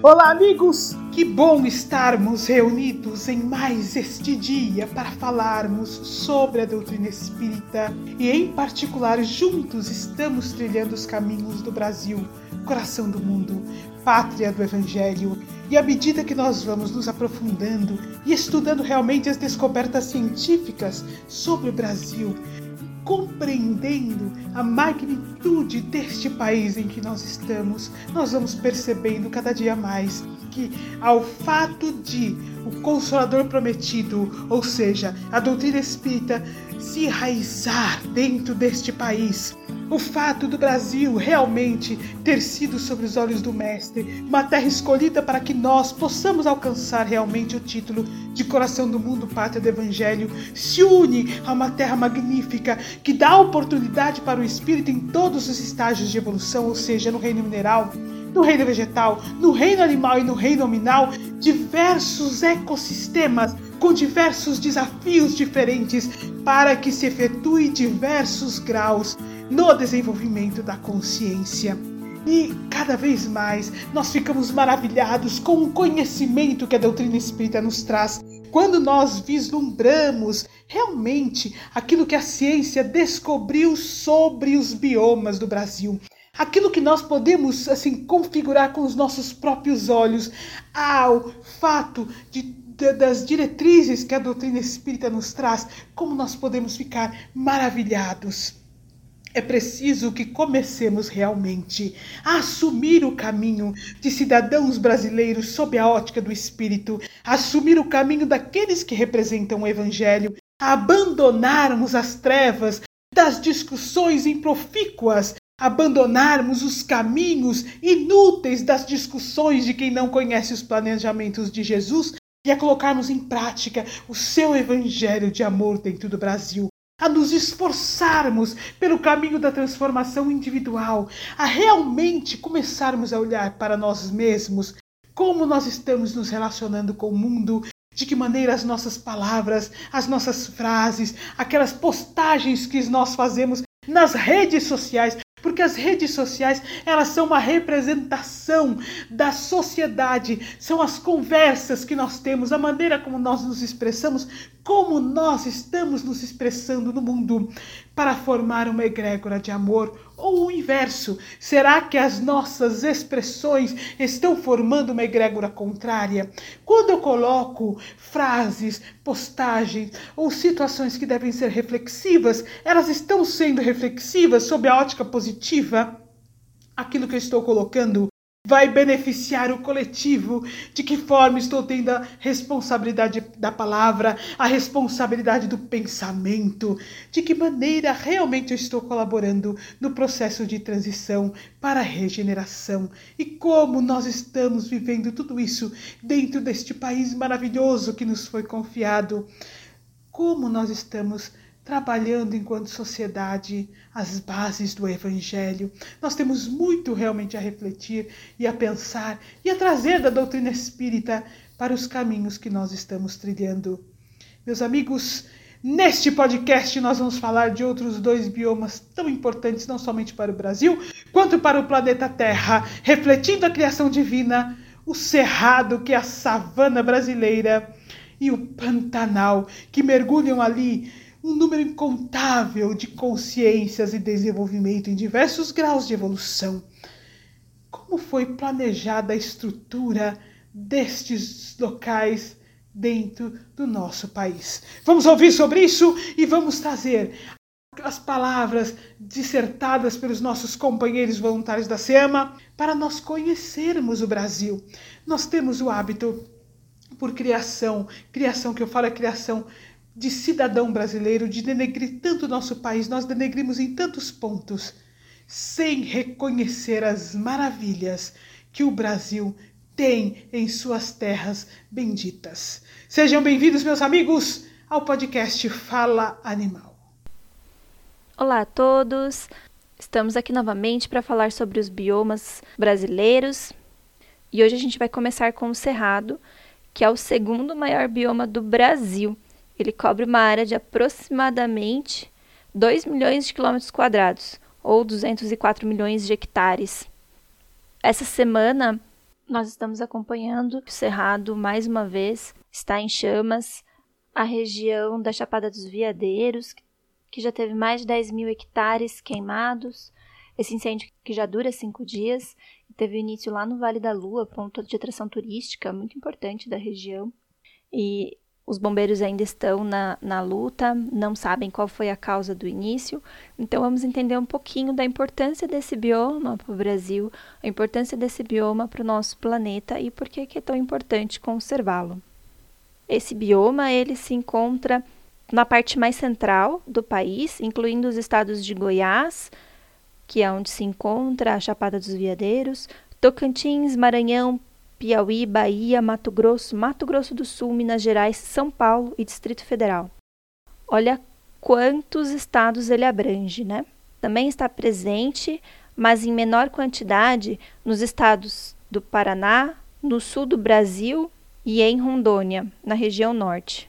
Olá, amigos! Que bom estarmos reunidos em mais este dia para falarmos sobre a doutrina espírita e, em particular, juntos estamos trilhando os caminhos do Brasil, coração do mundo, pátria do Evangelho. E à medida que nós vamos nos aprofundando e estudando realmente as descobertas científicas sobre o Brasil, compreendendo a magnitude deste país em que nós estamos, nós vamos percebendo cada dia mais que, ao fato de o Consolador prometido, ou seja, a doutrina espírita, se enraizar dentro deste país, o fato do Brasil realmente ter sido sobre os olhos do Mestre, uma terra escolhida para que nós possamos alcançar realmente o título de coração do mundo, pátria do Evangelho, se une a uma terra magnífica que dá oportunidade para o espírito em todos os estágios de evolução, ou seja, no reino mineral, no reino vegetal, no reino animal e no reino nominal, diversos ecossistemas com diversos desafios diferentes para que se efetue diversos graus no desenvolvimento da consciência. E cada vez mais nós ficamos maravilhados com o conhecimento que a doutrina espírita nos traz quando nós vislumbramos realmente aquilo que a ciência descobriu sobre os biomas do Brasil. Aquilo que nós podemos assim configurar com os nossos próprios olhos ao fato de, das diretrizes que a doutrina espírita nos traz, como nós podemos ficar maravilhados. É preciso que comecemos realmente a assumir o caminho de cidadãos brasileiros sob a ótica do espírito, assumir o caminho daqueles que representam o evangelho, abandonarmos as trevas das discussões improfícuas, abandonarmos os caminhos inúteis das discussões de quem não conhece os planejamentos de Jesus e a colocarmos em prática o seu evangelho de amor dentro do Brasil a nos esforçarmos pelo caminho da transformação individual, a realmente começarmos a olhar para nós mesmos, como nós estamos nos relacionando com o mundo, de que maneira as nossas palavras, as nossas frases, aquelas postagens que nós fazemos nas redes sociais, porque as redes sociais, elas são uma representação da sociedade, são as conversas que nós temos, a maneira como nós nos expressamos, como nós estamos nos expressando no mundo. Para formar uma egrégora de amor ou o inverso? Será que as nossas expressões estão formando uma egrégora contrária? Quando eu coloco frases, postagens ou situações que devem ser reflexivas, elas estão sendo reflexivas sob a ótica positiva? Aquilo que eu estou colocando vai beneficiar o coletivo? De que forma estou tendo a responsabilidade da palavra, a responsabilidade do pensamento? De que maneira realmente eu estou colaborando no processo de transição para a regeneração? E como nós estamos vivendo tudo isso dentro deste país maravilhoso que nos foi confiado? Como nós estamos trabalhando enquanto sociedade as bases do Evangelho. Nós temos muito realmente a refletir e a pensar e a trazer da doutrina espírita para os caminhos que nós estamos trilhando. Meus amigos, neste podcast nós vamos falar de outros dois biomas tão importantes, não somente para o Brasil, quanto para o planeta Terra, refletindo a criação divina, o cerrado, que é a savana brasileira, e o Pantanal, que mergulham ali um número incontável de consciências e desenvolvimento em diversos graus de evolução. Como foi planejada a estrutura destes locais dentro do nosso país? Vamos ouvir sobre isso e vamos trazer as palavras dissertadas pelos nossos companheiros voluntários da SEMA para nós conhecermos o Brasil. Nós temos o hábito por criação, criação que eu falo é criação de cidadão brasileiro, de denegrir tanto nosso país, nós denegrimos em tantos pontos, sem reconhecer as maravilhas que o Brasil tem em suas terras benditas. Sejam bem-vindos, meus amigos, ao podcast Fala Animal. Olá a todos! Estamos aqui novamente para falar sobre os biomas brasileiros e hoje a gente vai começar com o Cerrado, que é o segundo maior bioma do Brasil ele cobre uma área de aproximadamente 2 milhões de quilômetros quadrados, ou 204 milhões de hectares. Essa semana, Nós estamos acompanhando o Cerrado mais uma vez, está em chamas. A região da Chapada dos Veadeiros, que já teve mais de 10 mil hectares queimados. Esse incêndio que já dura cinco dias teve início lá no Vale da Lua, ponto de atração turística muito importante da região. E os bombeiros ainda estão na, na luta, não sabem qual foi a causa do início. Então, vamos entender um pouquinho da importância desse bioma para o Brasil, a importância desse bioma para o nosso planeta e por que é tão importante conservá-lo. Esse bioma ele se encontra na parte mais central do país, incluindo os estados de Goiás, que é onde se encontra a Chapada dos Veadeiros, Tocantins, Maranhão, Piauí, Bahia, Mato Grosso, Mato Grosso do Sul, Minas Gerais, São Paulo e Distrito Federal. Olha quantos estados ele abrange, né? Também está presente, mas em menor quantidade, nos estados do Paraná, no sul do Brasil e em Rondônia, na região norte.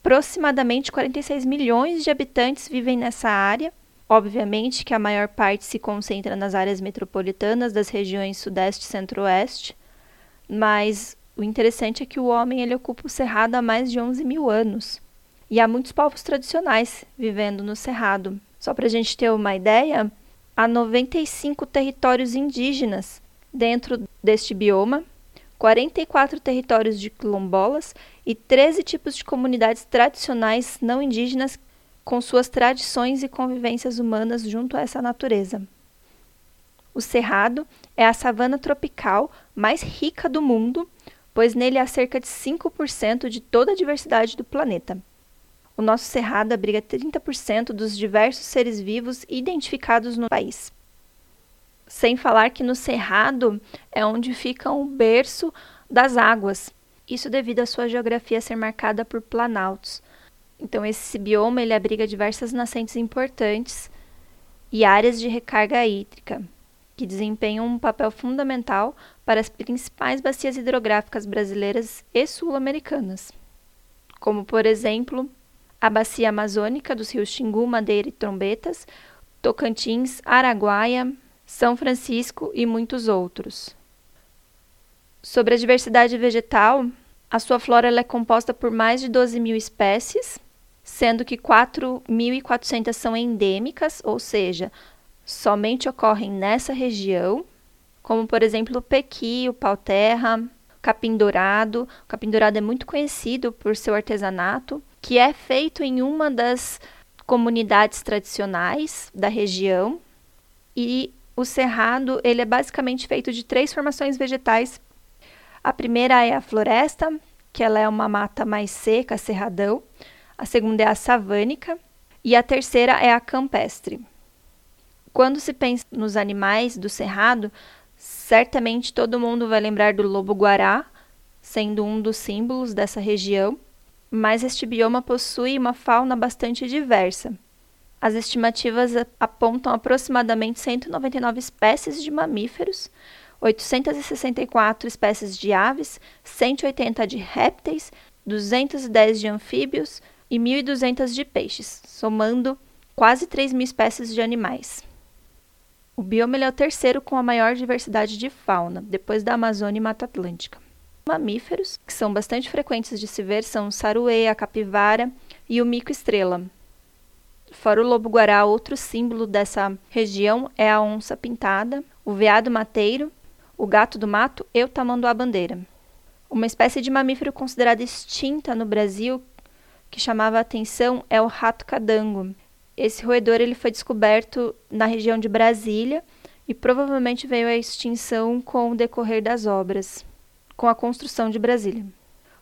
Aproximadamente 46 milhões de habitantes vivem nessa área. Obviamente que a maior parte se concentra nas áreas metropolitanas das regiões Sudeste e Centro-Oeste, mas o interessante é que o homem ele ocupa o Cerrado há mais de 11 mil anos. E há muitos povos tradicionais vivendo no Cerrado. Só para a gente ter uma ideia, há 95 territórios indígenas dentro deste bioma, 44 territórios de quilombolas e 13 tipos de comunidades tradicionais não indígenas com suas tradições e convivências humanas junto a essa natureza. O cerrado é a savana tropical mais rica do mundo, pois nele há cerca de 5% de toda a diversidade do planeta. O nosso cerrado abriga 30% dos diversos seres vivos identificados no país. Sem falar que no cerrado é onde fica o berço das águas, isso devido à sua geografia ser marcada por planaltos. Então esse bioma ele abriga diversas nascentes importantes e áreas de recarga hídrica que desempenham um papel fundamental para as principais bacias hidrográficas brasileiras e sul-americanas, como, por exemplo, a Bacia Amazônica dos rios Xingu, Madeira e Trombetas, Tocantins, Araguaia, São Francisco e muitos outros. Sobre a diversidade vegetal, a sua flora é composta por mais de 12 mil espécies, sendo que 4.400 são endêmicas, ou seja, somente ocorrem nessa região, como por exemplo o pequi, o pau-terra, capim dourado. O capim dourado é muito conhecido por seu artesanato, que é feito em uma das comunidades tradicionais da região. E o cerrado, ele é basicamente feito de três formações vegetais. A primeira é a floresta, que ela é uma mata mais seca, cerradão. A segunda é a savânica e a terceira é a campestre. Quando se pensa nos animais do cerrado, certamente todo mundo vai lembrar do lobo-guará, sendo um dos símbolos dessa região, mas este bioma possui uma fauna bastante diversa. As estimativas apontam aproximadamente 199 espécies de mamíferos, 864 espécies de aves, 180 de répteis, 210 de anfíbios e 1.200 de peixes, somando quase 3 mil espécies de animais. O bioma é o terceiro com a maior diversidade de fauna, depois da Amazônia e Mata Atlântica. Mamíferos, que são bastante frequentes de se ver, são o saruê, a capivara e o mico-estrela. Fora o lobo-guará, outro símbolo dessa região é a onça pintada, o veado mateiro, o gato do mato e o tamanduá-bandeira. Uma espécie de mamífero considerada extinta no Brasil que chamava a atenção é o rato cadango, esse roedor ele foi descoberto na região de Brasília e provavelmente veio à extinção com o decorrer das obras, com a construção de Brasília.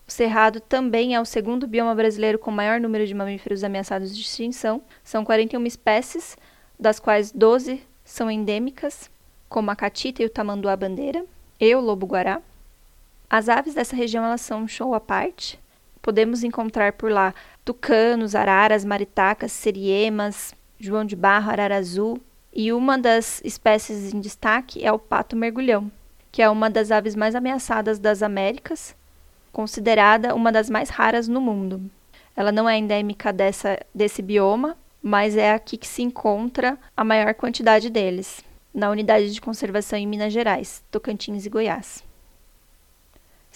O cerrado também é o segundo bioma brasileiro com maior número de mamíferos ameaçados de extinção. São 41 espécies, das quais 12 são endêmicas, como a catita e o tamanduá-bandeira, e o lobo-guará. As aves dessa região elas são um show à parte. Podemos encontrar por lá tucanos, araras, maritacas, seriemas, João de Barro, arara azul. E uma das espécies em destaque é o pato mergulhão, que é uma das aves mais ameaçadas das Américas, considerada uma das mais raras no mundo. Ela não é endêmica dessa, desse bioma, mas é aqui que se encontra a maior quantidade deles, na unidade de conservação em Minas Gerais, Tocantins e Goiás.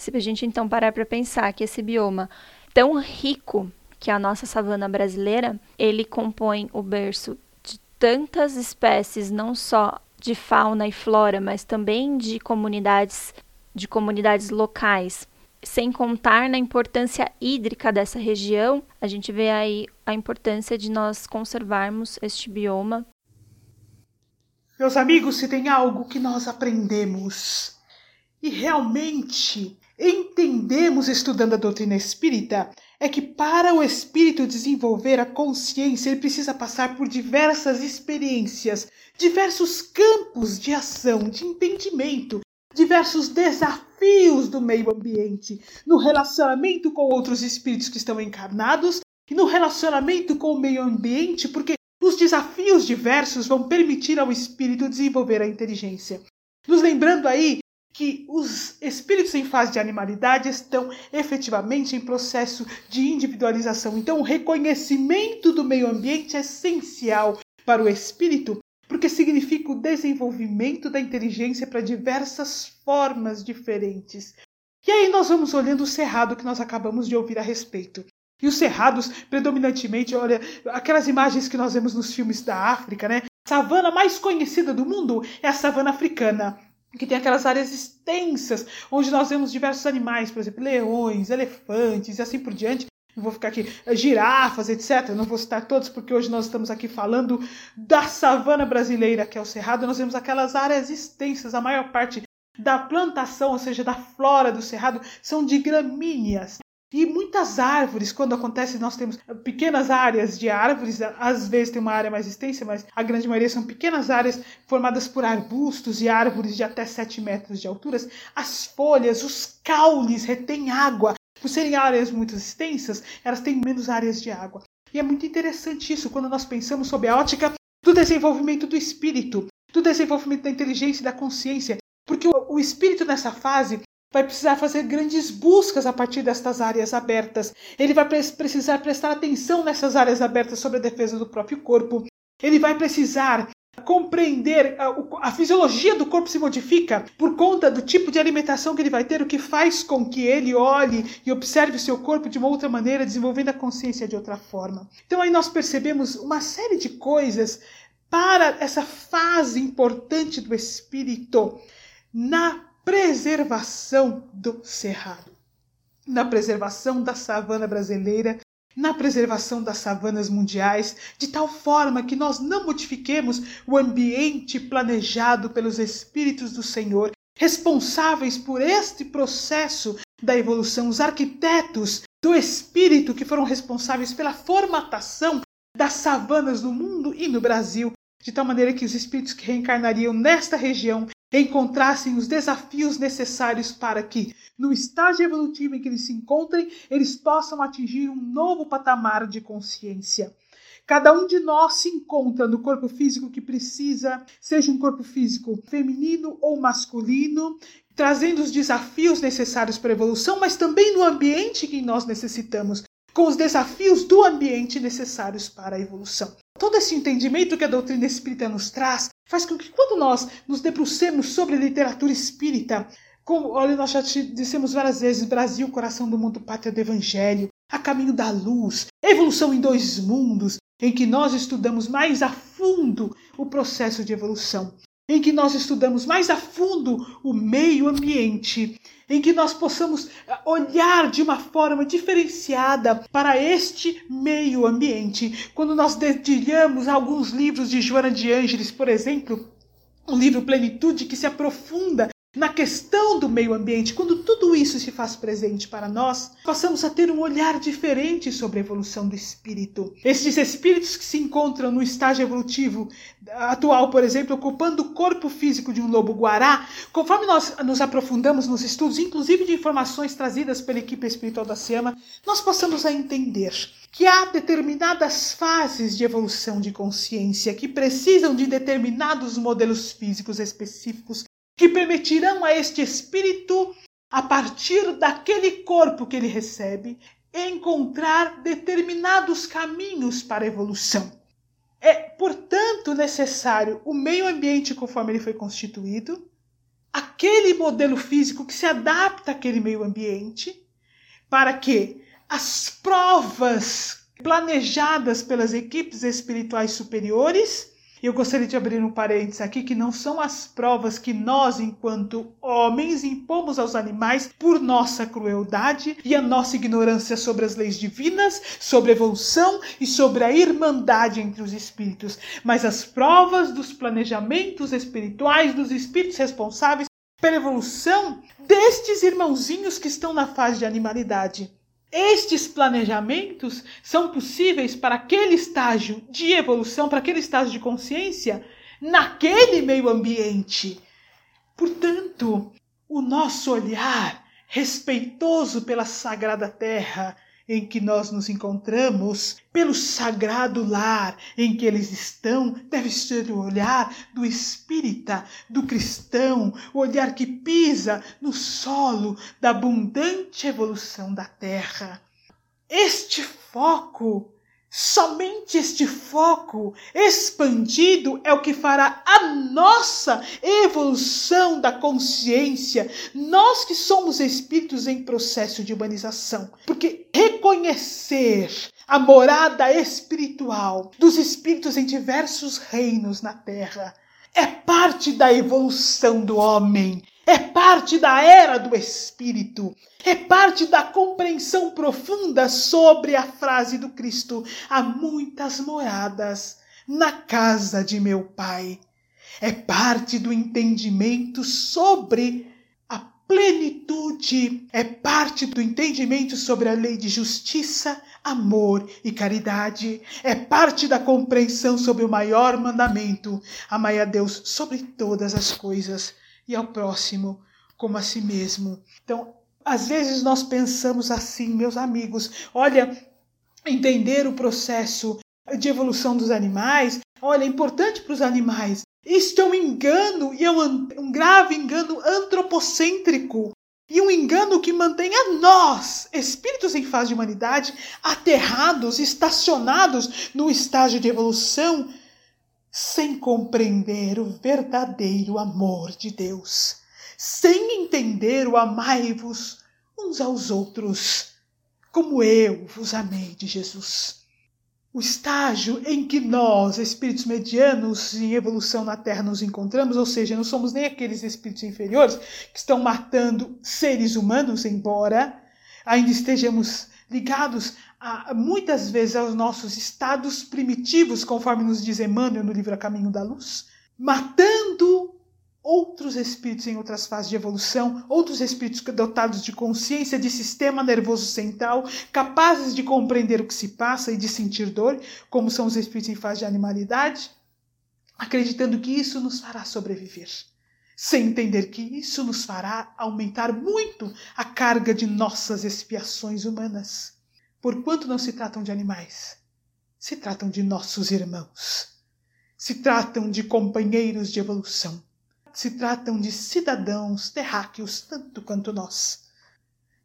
Se a gente então parar para pensar que esse bioma tão rico que é a nossa savana brasileira, ele compõe o berço de tantas espécies, não só de fauna e flora, mas também de comunidades, de comunidades locais. Sem contar na importância hídrica dessa região, a gente vê aí a importância de nós conservarmos este bioma. Meus amigos, se tem algo que nós aprendemos e realmente entendemos estudando a doutrina espírita, é que para o espírito desenvolver a consciência, ele precisa passar por diversas experiências, diversos campos de ação, de entendimento, diversos desafios do meio ambiente, no relacionamento com outros espíritos que estão encarnados e no relacionamento com o meio ambiente, porque os desafios diversos vão permitir ao espírito desenvolver a inteligência. Nos lembrando aí que os espíritos em fase de animalidade estão efetivamente em processo de individualização. Então, o reconhecimento do meio ambiente é essencial para o espírito, porque significa o desenvolvimento da inteligência para diversas formas diferentes. E aí nós vamos olhando o cerrado que nós acabamos de ouvir a respeito. E os cerrados, predominantemente, olha, aquelas imagens que nós vemos nos filmes da África, né? A savana mais conhecida do mundo é a savana africana que tem aquelas áreas extensas, onde nós vemos diversos animais, por exemplo, leões, elefantes e assim por diante. Não vou ficar aqui, eh, girafas, etc. Não vou citar todos, porque hoje nós estamos aqui falando da savana brasileira, que é o Cerrado. Nós vemos aquelas áreas extensas, a maior parte da plantação, ou seja, da flora do Cerrado, são de gramíneas. E muitas árvores, quando acontece, nós temos pequenas áreas de árvores, às vezes tem uma área mais extensa, mas a grande maioria são pequenas áreas formadas por arbustos e árvores de até 7 metros de altura. As folhas, os caules retêm água. Por serem áreas muito extensas, elas têm menos áreas de água. E é muito interessante isso quando nós pensamos sobre a ótica do desenvolvimento do espírito, do desenvolvimento da inteligência e da consciência. Porque o espírito nessa fase vai precisar fazer grandes buscas a partir destas áreas abertas. Ele vai precisar prestar atenção nessas áreas abertas sobre a defesa do próprio corpo. Ele vai precisar compreender a, a, fisiologia do corpo se modifica por conta do tipo de alimentação que ele vai ter, o que faz com que ele olhe e observe o seu corpo de uma outra maneira, desenvolvendo a consciência de outra forma. Então aí nós percebemos uma série de coisas para essa fase importante do espírito na preservação do cerrado, na preservação da savana brasileira, na preservação das savanas mundiais, de tal forma que nós não modifiquemos o ambiente planejado pelos Espíritos do Senhor, responsáveis por este processo da evolução, os arquitetos do Espírito que foram responsáveis pela formatação das savanas no mundo e no Brasil, de tal maneira que os espíritos que reencarnariam nesta região encontrassem os desafios necessários para que, no estágio evolutivo em que eles se encontrem, eles possam atingir um novo patamar de consciência. Cada um de nós se encontra no corpo físico que precisa, seja um corpo físico feminino ou masculino, trazendo os desafios necessários para a evolução, mas também no ambiente que nós necessitamos, com os desafios do ambiente necessários para a evolução. Todo esse entendimento que a doutrina espírita nos traz faz com que, quando nós nos debrucemos sobre literatura espírita, como olha, nós já dissemos várias vezes: Brasil, coração do mundo, pátria do evangelho, a caminho da luz, evolução em dois mundos, em que nós estudamos mais a fundo o processo de evolução em que nós estudamos mais a fundo o meio ambiente, em que nós possamos eh, olhar de uma forma diferenciada para este meio ambiente. Quando nós dedilhamos alguns livros de Joana de Ângeles, por exemplo, o livro Plenitude, que se aprofunda na questão do meio ambiente, quando tudo isso se faz presente para nós, passamos a ter um olhar diferente sobre a evolução do espírito. Esses espíritos que se encontram no estágio evolutivo atual, por exemplo, ocupando o corpo físico de um lobo-guará, conforme nós nos aprofundamos nos estudos, inclusive de informações trazidas pela equipe espiritual da SEMA, nós passamos a entender que há determinadas fases de evolução de consciência que precisam de determinados modelos físicos específicos que permitirão a este espírito, a partir daquele corpo que ele recebe, encontrar determinados caminhos para a evolução. É, portanto, necessário o meio ambiente conforme ele foi constituído, aquele modelo físico que se adapta àquele meio ambiente, para que as provas planejadas pelas equipes espirituais superiores eu gostaria de abrir um parênteses aqui que não são as provas que nós, enquanto homens, impomos aos animais por nossa crueldade e a nossa ignorância sobre as leis divinas, sobre a evolução e sobre a irmandade entre os espíritos, mas as provas dos planejamentos espirituais dos espíritos responsáveis pela evolução destes irmãozinhos que estão na fase de animalidade. Estes planejamentos são possíveis para aquele estágio de evolução, para aquele estágio de consciência, naquele meio ambiente. Portanto, o nosso olhar respeitoso pela sagrada terra em que nós nos encontramos, pelo sagrado lar em que eles estão, deve ser o olhar do espírita, do cristão, o olhar que pisa no solo da abundante evolução da terra. Este foco Somente este foco expandido é o que fará a nossa evolução da consciência, nós que somos espíritos em processo de humanização. Porque reconhecer a morada espiritual dos espíritos em diversos reinos na Terra é parte da evolução do homem, é parte da era do espírito, é parte da compreensão profunda sobre a frase do Cristo: há muitas moradas na casa de meu Pai. É parte do entendimento sobre a plenitude, é parte do entendimento sobre a lei de justiça, amor e caridade, é parte da compreensão sobre o maior mandamento: amai a Deus sobre todas as coisas e ao próximo como a si mesmo. Então, às vezes nós pensamos assim, meus amigos, olha, entender o processo de evolução dos animais, olha, é importante para os animais. Isto é um engano e é um, um grave engano antropocêntrico. E um engano que mantém a nós, espíritos em fase de humanidade, aterrados, estacionados no estágio de evolução, sem compreender o verdadeiro amor de Deus, sem entender o amai-vos uns aos outros, como eu vos amei de Jesus. O estágio em que nós, espíritos medianos em evolução na Terra, nos encontramos, ou seja, não somos nem aqueles espíritos inferiores que estão matando seres humanos, embora ainda estejamos ligados a, muitas vezes aos nossos estados primitivos, conforme nos diz Emmanuel no livro A Caminho da Luz, matando outros espíritos em outras fases de evolução, outros espíritos dotados de consciência, de sistema nervoso central, capazes de compreender o que se passa e de sentir dor, como são os espíritos em fase de animalidade, acreditando que isso nos fará sobreviver sem entender que isso nos fará aumentar muito a carga de nossas expiações humanas. Porquanto não se tratam de animais, se tratam de nossos irmãos, se tratam de companheiros de evolução, se tratam de cidadãos terráqueos tanto quanto nós.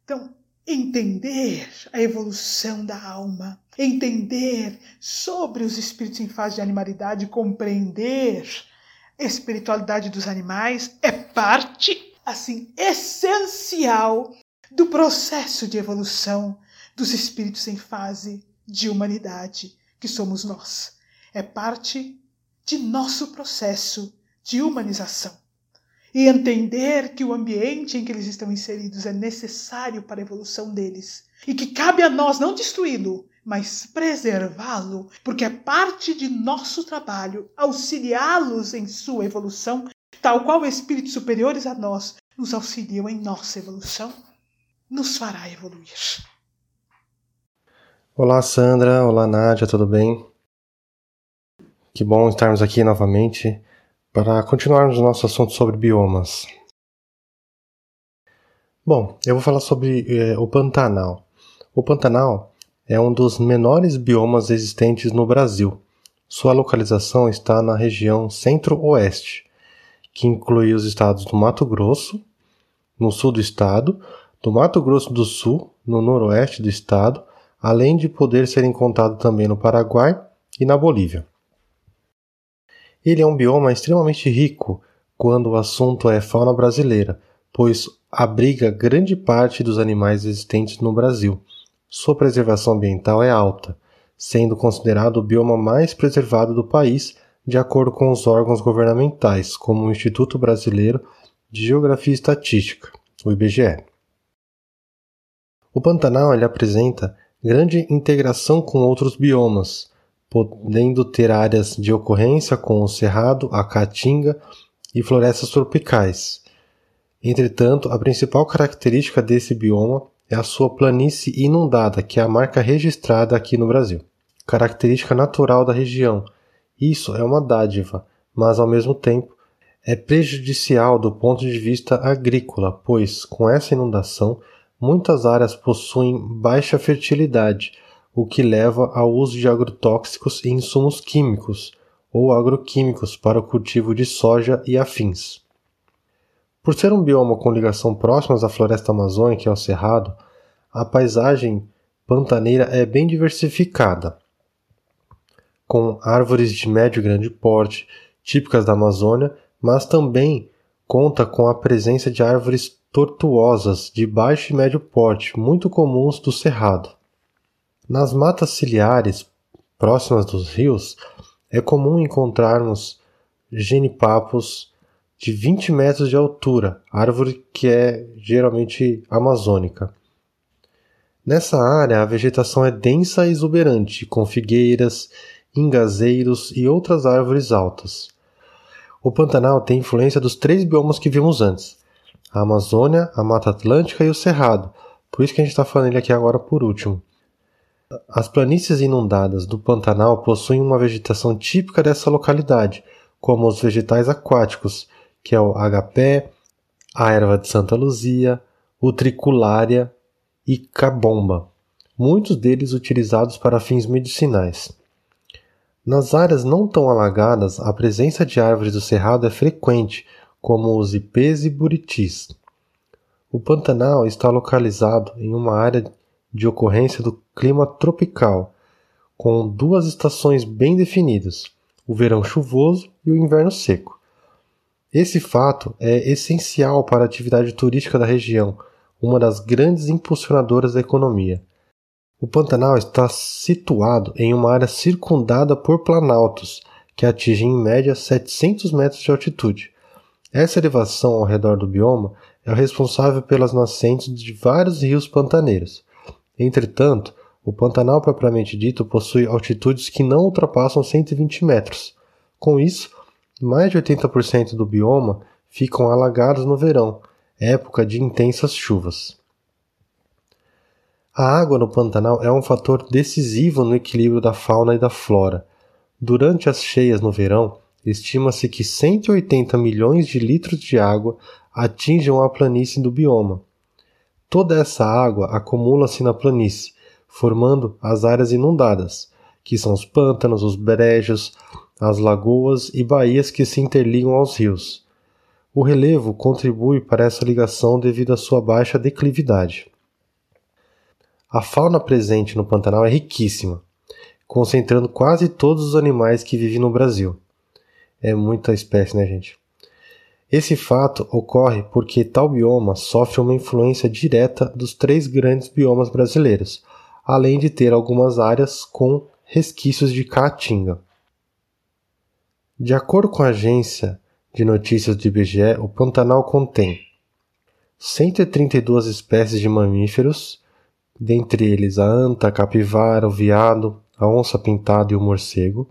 Então, entender a evolução da alma, entender sobre os espíritos em fase de animalidade, compreender espiritualidade dos animais é parte, assim, essencial do processo de evolução dos espíritos em fase de humanidade, que somos nós. É parte de nosso processo de humanização. E entender que o ambiente em que eles estão inseridos é necessário para a evolução deles. E que cabe a nós não destruí-lo, mas preservá-lo, porque é parte de nosso trabalho auxiliá-los em sua evolução, tal qual espíritos superiores a nós nos auxiliam em nossa evolução, nos fará evoluir. Olá, Sandra. Olá, Nádia, tudo bem? Que bom estarmos aqui novamente para continuarmos o nosso assunto sobre biomas. Bom, eu vou falar sobre eh, o Pantanal. O Pantanal é um dos menores biomas existentes no Brasil. Sua localização está na região centro-oeste, que inclui os estados do Mato Grosso, no sul do estado, do Mato Grosso do Sul, no noroeste do estado, além de poder ser encontrado também no Paraguai e na Bolívia. Ele é um bioma extremamente rico, quando o assunto é fauna brasileira, pois abriga grande parte dos animais existentes no Brasil. Sua preservação ambiental é alta, sendo considerado o bioma mais preservado do país, de acordo com os órgãos governamentais, como o Instituto Brasileiro de Geografia e Estatística, o IBGE. O Pantanal ele apresenta grande integração com outros biomas, podendo ter áreas de ocorrência com o cerrado, a caatinga e florestas tropicais. Entretanto, a principal característica desse bioma é a sua planície inundada, que é a marca registrada aqui no Brasil. Característica natural da região. Isso é uma dádiva, mas ao mesmo tempo é prejudicial do ponto de vista agrícola, pois com essa inundação muitas áreas possuem baixa fertilidade, o que leva ao uso de agrotóxicos e insumos químicos ou agroquímicos para o cultivo de soja e afins. Por ser um bioma com ligação próximas à floresta amazônica e ao cerrado, a paisagem pantaneira é bem diversificada, com árvores de médio e grande porte, típicas da Amazônia, mas também conta com a presença de árvores tortuosas de baixo e médio porte, muito comuns do cerrado. Nas matas ciliares próximas dos rios, é comum encontrarmos genipapos de 20 metros de altura, árvore que é geralmente amazônica. Nessa área, a vegetação é densa e exuberante, com figueiras, ingazeiros e outras árvores altas. O Pantanal tem influência dos três biomas que vimos antes: a Amazônia, a Mata Atlântica e o Cerrado. Por isso que a gente está falando ele aqui agora por último. As planícies inundadas do Pantanal possuem uma vegetação típica dessa localidade, como os vegetais aquáticos, que é o agapé, a erva de Santa Luzia, o triculária e cabomba, muitos deles utilizados para fins medicinais. Nas áreas não tão alagadas, a presença de árvores do cerrado é frequente, como os ipês e buritis. O Pantanal está localizado em uma área de ocorrência do clima tropical, com duas estações bem definidas, o verão chuvoso e o inverno seco. Esse fato é essencial para a atividade turística da região, uma das grandes impulsionadoras da economia. O Pantanal está situado em uma área circundada por planaltos, que atingem em média 700 metros de altitude. Essa elevação ao redor do bioma é o responsável pelas nascentes de vários rios pantaneiros. Entretanto, o Pantanal propriamente dito possui altitudes que não ultrapassam 120 metros. Com isso, mais de 80% do bioma ficam alagados no verão, época de intensas chuvas. A água no Pantanal é um fator decisivo no equilíbrio da fauna e da flora. Durante as cheias no verão, estima-se que 180 milhões de litros de água atinjam a planície do bioma. Toda essa água acumula-se na planície, formando as áreas inundadas, que são os pântanos, os brejos, as lagoas e baías que se interligam aos rios. O relevo contribui para essa ligação devido à sua baixa declividade. A fauna presente no Pantanal é riquíssima, concentrando quase todos os animais que vivem no Brasil. É muita espécie, né, gente? Esse fato ocorre porque tal bioma sofre uma influência direta dos três grandes biomas brasileiros, além de ter algumas áreas com resquícios de caatinga. De acordo com a agência de notícias do IBGE, o Pantanal contém 132 espécies de mamíferos, dentre eles a anta, a capivara, o veado, a onça pintada e o morcego,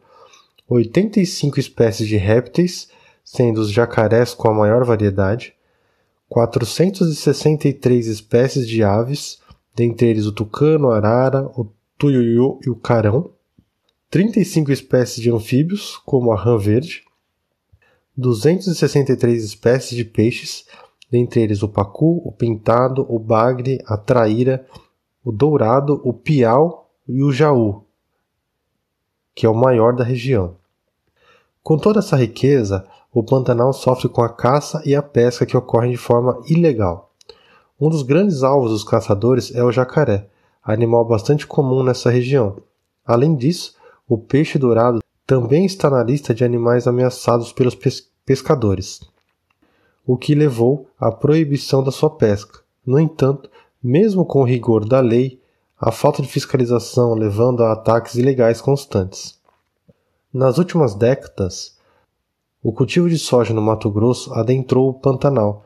85 espécies de répteis, sendo os jacarés com a maior variedade, 463 espécies de aves, dentre eles o tucano, a arara, o tuiuiu e o carão, 35 espécies de anfíbios, como a rã verde, 263 espécies de peixes, dentre eles o pacu, o pintado, o bagre, a traíra, o dourado, o piau e o jaú, que é o maior da região. Com toda essa riqueza, o Pantanal sofre com a caça e a pesca que ocorrem de forma ilegal. Um dos grandes alvos dos caçadores é o jacaré, animal bastante comum nessa região. Além disso, o peixe dourado também está na lista de animais ameaçados pelos pes pescadores. o que levou à proibição da sua pesca. No entanto, mesmo com o rigor da lei, a falta de fiscalização levando a ataques ilegais constantes. Nas últimas décadas, o cultivo de soja no Mato Grosso adentrou o Pantanal,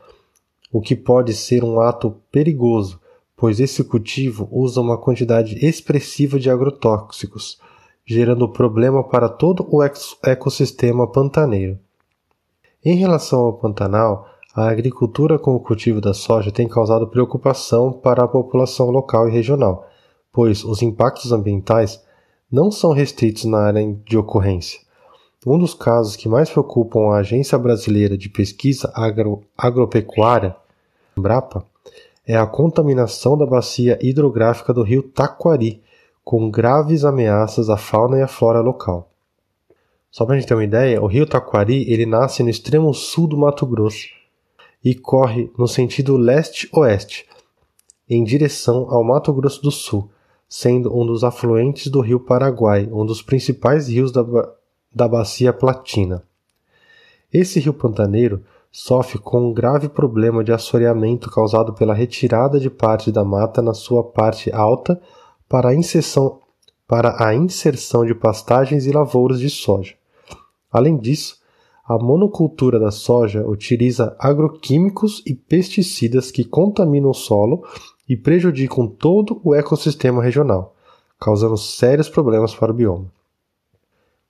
o que pode ser um ato perigoso, pois esse cultivo usa uma quantidade expressiva de agrotóxicos, gerando problema para todo o ecossistema pantaneiro. Em relação ao Pantanal, a agricultura com o cultivo da soja tem causado preocupação para a população local e regional, pois os impactos ambientais não são restritos na área de ocorrência. Um dos casos que mais preocupam a Agência Brasileira de Pesquisa Agro Agropecuária, Embrapa, é a contaminação da bacia hidrográfica do rio Taquari, com graves ameaças à fauna e à flora local. Só para a gente ter uma ideia, o rio Taquari ele nasce no extremo sul do Mato Grosso e corre no sentido leste-oeste, em direção ao Mato Grosso do Sul, sendo um dos afluentes do rio Paraguai, um dos principais rios da, da bacia Platina. Esse rio pantaneiro sofre com um grave problema de assoreamento causado pela retirada de parte da mata na sua parte alta para a inserção, para a inserção de pastagens e lavouras de soja. Além disso, a monocultura da soja utiliza agroquímicos e pesticidas que contaminam o solo e prejudicam todo o ecossistema regional, causando sérios problemas para o bioma.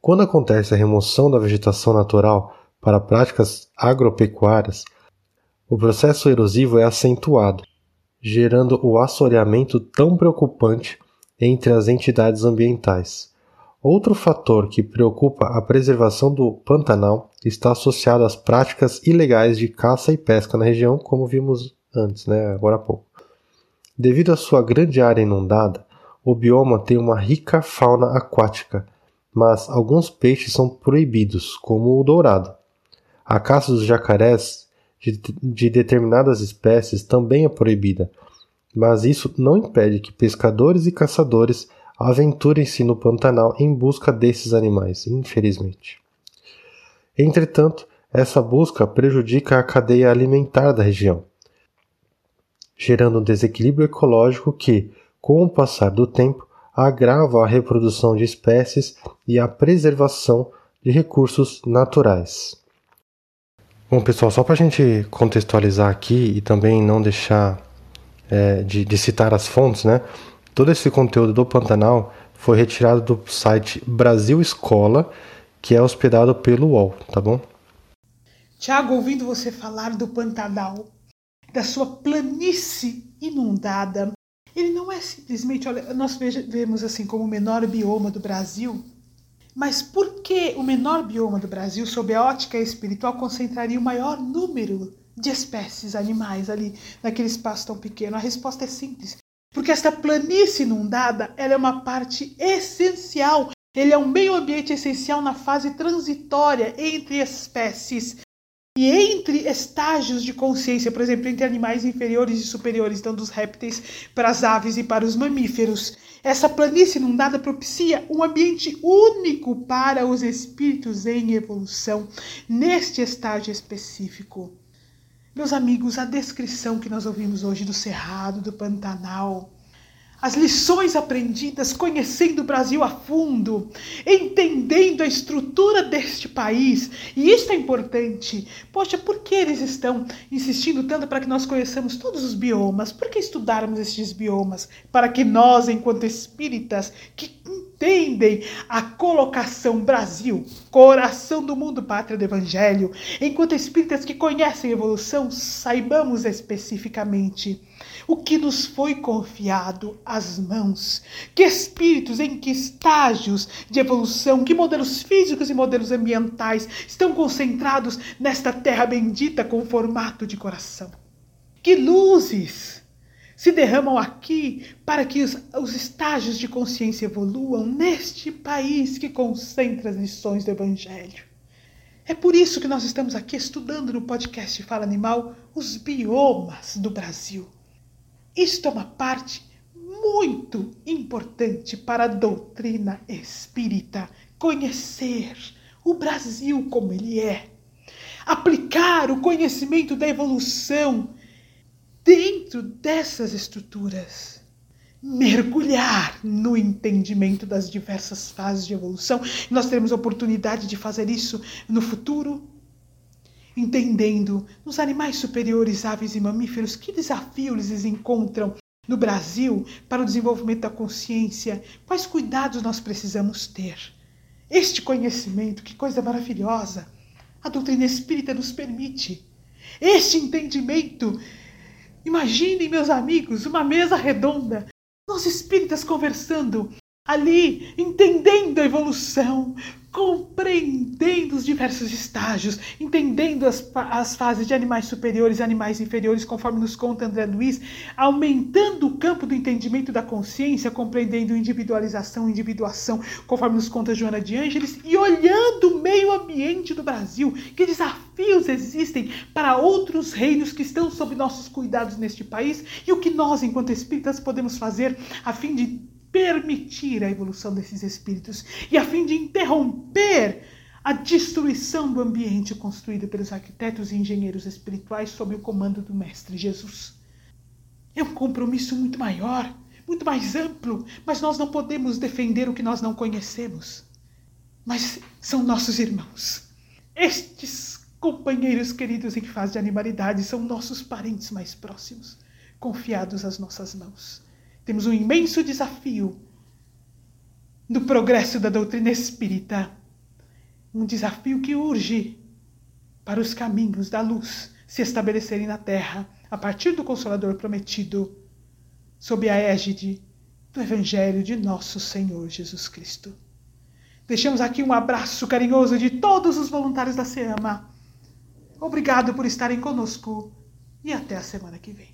Quando acontece a remoção da vegetação natural, para práticas agropecuárias, o processo erosivo é acentuado, gerando o assoreamento tão preocupante entre as entidades ambientais. Outro fator que preocupa a preservação do Pantanal está associado às práticas ilegais de caça e pesca na região, como vimos antes, né, agora há pouco. Devido à sua grande área inundada, o bioma tem uma rica fauna aquática, mas alguns peixes são proibidos, como o dourado. A caça dos jacarés de, de determinadas espécies também é proibida, mas isso não impede que pescadores e caçadores aventurem-se no Pantanal em busca desses animais, infelizmente. Entretanto, essa busca prejudica a cadeia alimentar da região, gerando um desequilíbrio ecológico que, com o passar do tempo, agrava a reprodução de espécies e a preservação de recursos naturais. Bom, pessoal, só para a gente contextualizar aqui e também não deixar é, de, de, citar as fontes, né? Todo esse conteúdo do Pantanal foi retirado do site Brasil Escola, que é hospedado pelo UOL, tá bom? Tiago, ouvindo você falar do Pantanal, da sua planície inundada, ele não é simplesmente, olha, nós vemos assim como o menor bioma do Brasil, mas por que o menor bioma do Brasil, sob a ótica espiritual, concentraria o maior número de espécies animais ali naquele espaço tão pequeno? A resposta é simples. Porque esta planície inundada ela é uma parte essencial, ele é um meio ambiente essencial na fase transitória entre espécies e entre estágios de consciência, por exemplo, entre animais inferiores e superiores, então dos répteis para as aves e para os mamíferos. Essa planície inundada propicia um ambiente único para os espíritos em evolução neste estágio específico. Meus amigos, a descrição que nós ouvimos hoje do Cerrado, do Pantanal, as lições aprendidas, conhecendo o Brasil a fundo, entendendo a estrutura deste país. E isso é importante. Poxa, por que eles estão insistindo tanto para que nós conheçamos todos os biomas? Por que estudarmos estes biomas? Para que nós, enquanto espíritas, que entendem a colocação Brasil, coração do mundo, pátria do Evangelho, enquanto espíritas que conhecem a evolução, saibamos especificamente o que nos foi confiado às mãos. Que espíritos, em que estágios de evolução, que modelos físicos e modelos ambientais estão concentrados nesta terra bendita com formato de coração. Que luzes se derramam aqui para que os, os estágios de consciência evoluam neste país que concentra as lições do Evangelho. É por isso que nós estamos aqui estudando no podcast Fala Animal os biomas do Brasil. Isto é uma parte muito importante para a doutrina espírita conhecer o Brasil como ele é. aplicar o conhecimento da evolução dentro dessas estruturas. Mergulhar no entendimento das diversas fases de evolução. Nós teremos oportunidade de fazer isso no futuro, entendendo nos animais superiores, aves e mamíferos, que desafios eles encontram no Brasil para o desenvolvimento da consciência, quais cuidados nós precisamos ter. Este conhecimento, que coisa maravilhosa, a doutrina espírita nos permite. Este entendimento. Imaginem, meus amigos, uma mesa redonda, nós espíritas conversando ali, entendendo a evolução, compreendendo os diversos estágios, entendendo as, as fases de animais superiores e animais inferiores, conforme nos conta André Luiz, aumentando o campo do entendimento da consciência, compreendendo individualização, individuação, conforme nos conta Joana de Ângeles, e olhando o meio ambiente do Brasil, que desafios existem para outros reinos que estão sob nossos cuidados neste país e o que nós, enquanto espíritas, podemos fazer a fim de permitir a evolução desses espíritos e a fim de interromper a destruição do ambiente construído pelos arquitetos e engenheiros espirituais sob o comando do Mestre Jesus. É um compromisso muito maior, muito mais amplo, mas nós não podemos defender o que nós não conhecemos. Mas são nossos irmãos. Estes companheiros queridos em fase de animalidade são nossos parentes mais próximos, confiados às nossas mãos. Temos um imenso desafio no progresso da doutrina espírita. Um desafio que urge para os caminhos da luz se estabelecerem na Terra a partir do Consolador prometido, sob a égide do Evangelho de nosso Senhor Jesus Cristo. Deixamos aqui um abraço carinhoso de todos os voluntários da SEAMA. Obrigado por estarem conosco e até a semana que vem.